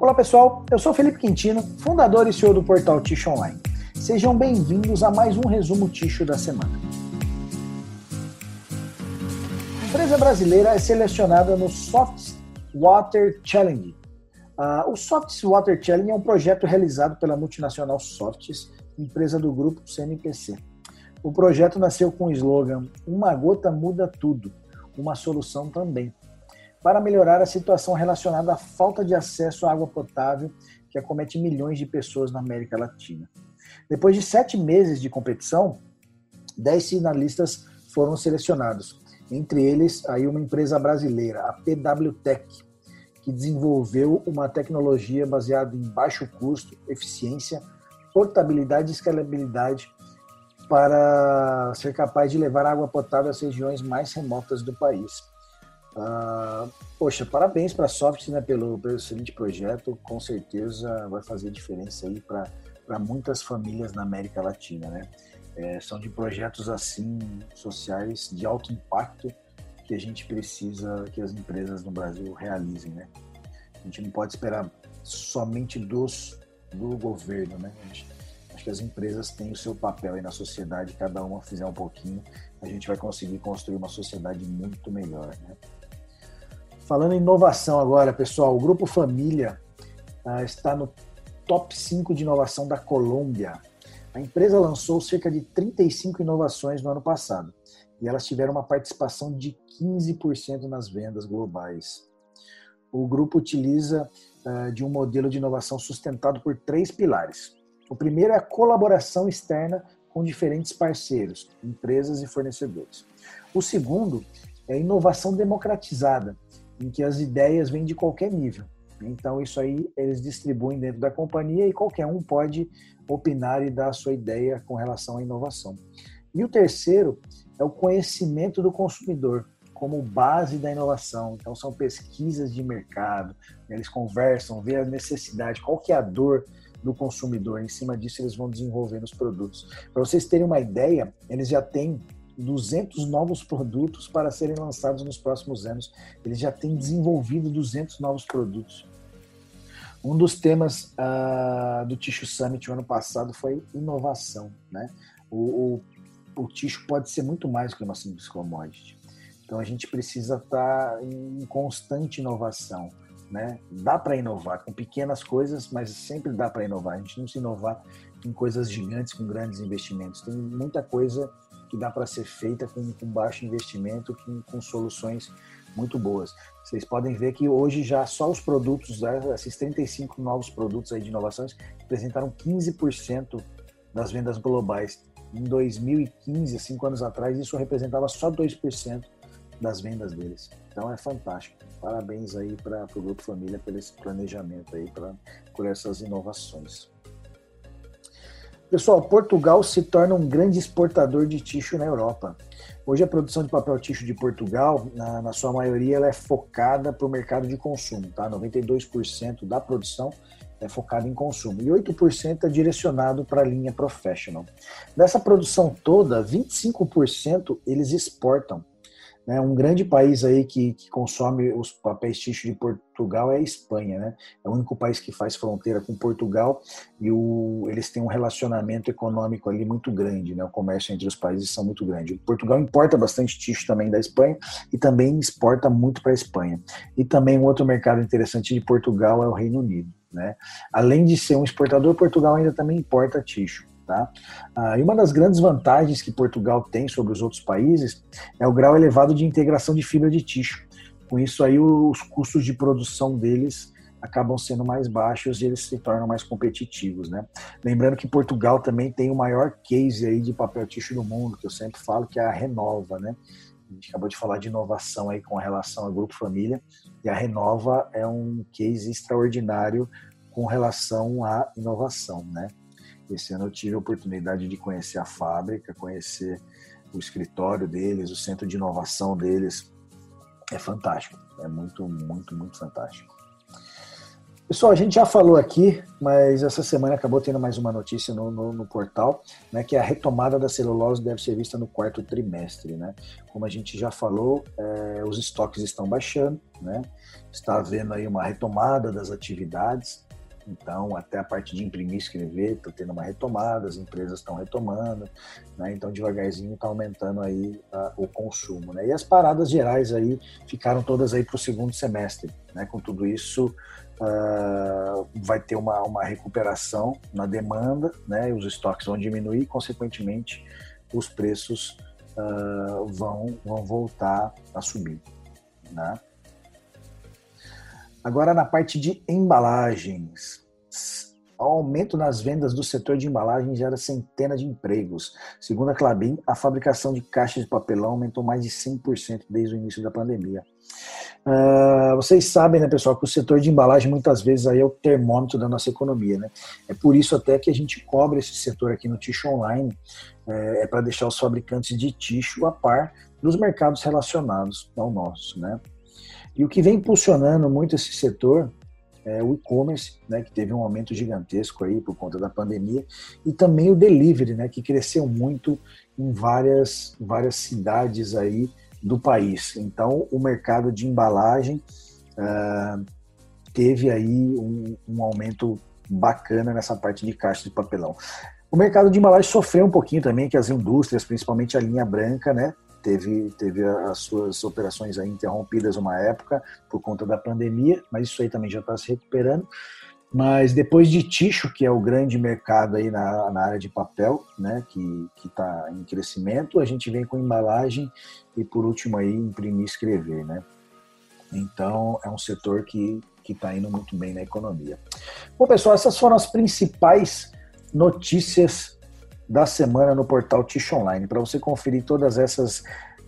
Olá pessoal, eu sou Felipe Quintino, fundador e CEO do portal Ticho Online. Sejam bem-vindos a mais um resumo Ticho da semana. A empresa brasileira é selecionada no Soft Water Challenge. Uh, o Soft Water Challenge é um projeto realizado pela multinacional Softs, empresa do grupo CNPC. O projeto nasceu com o slogan Uma gota muda tudo, uma solução também, para melhorar a situação relacionada à falta de acesso à água potável que acomete milhões de pessoas na América Latina. Depois de sete meses de competição, dez finalistas foram selecionados, entre eles aí uma empresa brasileira, a PWTech, que desenvolveu uma tecnologia baseada em baixo custo, eficiência, portabilidade e escalabilidade para ser capaz de levar água potável às regiões mais remotas do país. Ah, poxa, parabéns para a Soft né, pelo, pelo excelente projeto. Com certeza vai fazer diferença aí para muitas famílias na América Latina. Né? É, são de projetos assim sociais de alto impacto que a gente precisa que as empresas no Brasil realizem. Né? A gente não pode esperar somente dos do governo, né? Gente, acho que as empresas têm o seu papel aí na sociedade, cada uma fizer um pouquinho, a gente vai conseguir construir uma sociedade muito melhor, né? Falando em inovação agora, pessoal, o Grupo Família ah, está no top 5 de inovação da Colômbia. A empresa lançou cerca de 35 inovações no ano passado e elas tiveram uma participação de 15% nas vendas globais. O grupo utiliza uh, de um modelo de inovação sustentado por três pilares. O primeiro é a colaboração externa com diferentes parceiros, empresas e fornecedores. O segundo é inovação democratizada, em que as ideias vêm de qualquer nível. Então, isso aí eles distribuem dentro da companhia e qualquer um pode opinar e dar a sua ideia com relação à inovação. E o terceiro é o conhecimento do consumidor, como base da inovação. Então são pesquisas de mercado, eles conversam, vê a necessidade, qual que é a dor do consumidor. Em cima disso eles vão desenvolvendo os produtos. Para vocês terem uma ideia, eles já têm 200 novos produtos para serem lançados nos próximos anos. Eles já têm desenvolvido 200 novos produtos. Um dos temas uh, do Ticho Summit ano passado foi inovação. Né? O, o, o Ticho pode ser muito mais que uma simples commodity. Então a gente precisa estar tá em constante inovação. Né? Dá para inovar com pequenas coisas, mas sempre dá para inovar. A gente não se inovar em coisas gigantes, com grandes investimentos. Tem muita coisa que dá para ser feita com, com, baixo investimento, com, com, soluções muito boas. Vocês podem ver que hoje já só os produtos, né, esses 35 novos produtos aí de inovações, representaram 15% das vendas globais. Em 2015, cinco anos atrás, isso representava só 2% das vendas deles. Então é fantástico. Parabéns aí para o Grupo Família por esse planejamento aí, pra, por essas inovações. Pessoal, Portugal se torna um grande exportador de tixo na Europa. Hoje a produção de papel tixo de Portugal, na, na sua maioria, ela é focada para o mercado de consumo, tá? 92% da produção é focada em consumo e 8% é direcionado para a linha professional. Dessa produção toda, 25% eles exportam. Né? Um grande país aí que, que consome os papéis tixo de Portugal é a Espanha, né? É o único país que faz fronteira com Portugal e o, eles têm um relacionamento econômico ali muito grande, né? O comércio entre os países são muito grande. Portugal importa bastante tixo também da Espanha e também exporta muito para a Espanha. E também um outro mercado interessante de Portugal é o Reino Unido. Né? Além de ser um exportador, Portugal ainda também importa tixo. Tá? Ah, e uma das grandes vantagens que Portugal tem sobre os outros países é o grau elevado de integração de fibra de tixo. Com isso aí, os custos de produção deles acabam sendo mais baixos e eles se tornam mais competitivos, né? Lembrando que Portugal também tem o maior case aí de papel tixo do mundo, que eu sempre falo que é a Renova, né? A gente acabou de falar de inovação aí com relação ao Grupo Família, e a Renova é um case extraordinário com relação à inovação, né? Esse ano eu tive a oportunidade de conhecer a fábrica, conhecer o escritório deles, o centro de inovação deles. É fantástico, é muito, muito, muito fantástico. Pessoal, a gente já falou aqui, mas essa semana acabou tendo mais uma notícia no, no, no, portal, né, que a retomada da celulose deve ser vista no quarto trimestre. Né? Como a gente já falou, é, os estoques estão baixando, né? está havendo aí uma retomada das atividades, então, até a parte de imprimir e escrever está tendo uma retomada, as empresas estão retomando, né? então devagarzinho está aumentando aí uh, o consumo. Né? E as paradas gerais aí ficaram todas aí para o segundo semestre. Né? Com tudo isso, uh, vai ter uma, uma recuperação na demanda, né? os estoques vão diminuir, consequentemente, os preços uh, vão, vão voltar a subir. Né? Agora, na parte de embalagens, o aumento nas vendas do setor de embalagens gera centenas de empregos. Segundo a Clabin, a fabricação de caixas de papelão aumentou mais de 100% desde o início da pandemia. Uh, vocês sabem, né, pessoal, que o setor de embalagem muitas vezes aí é o termômetro da nossa economia, né? É por isso até que a gente cobre esse setor aqui no Ticho Online, é, é para deixar os fabricantes de ticho a par dos mercados relacionados ao nosso, né? E o que vem impulsionando muito esse setor é o e-commerce, né, que teve um aumento gigantesco aí por conta da pandemia, e também o delivery, né, que cresceu muito em várias, várias cidades aí do país. Então, o mercado de embalagem uh, teve aí um, um aumento bacana nessa parte de caixa de papelão. O mercado de embalagem sofreu um pouquinho também, que as indústrias, principalmente a linha branca, né, teve, teve as suas operações aí interrompidas uma época por conta da pandemia, mas isso aí também já está se recuperando. Mas depois de Ticho, que é o grande mercado aí na, na área de papel, né, que está em crescimento, a gente vem com embalagem e por último aí imprimir e escrever, né. Então é um setor que que está indo muito bem na economia. Bom pessoal, essas foram as principais notícias da semana no portal Tish Online. Para você conferir todas essas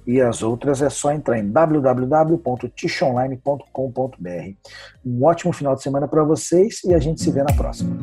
e as outras, é só entrar em www.tishonline.com.br. Um ótimo final de semana para vocês e a gente se vê na próxima.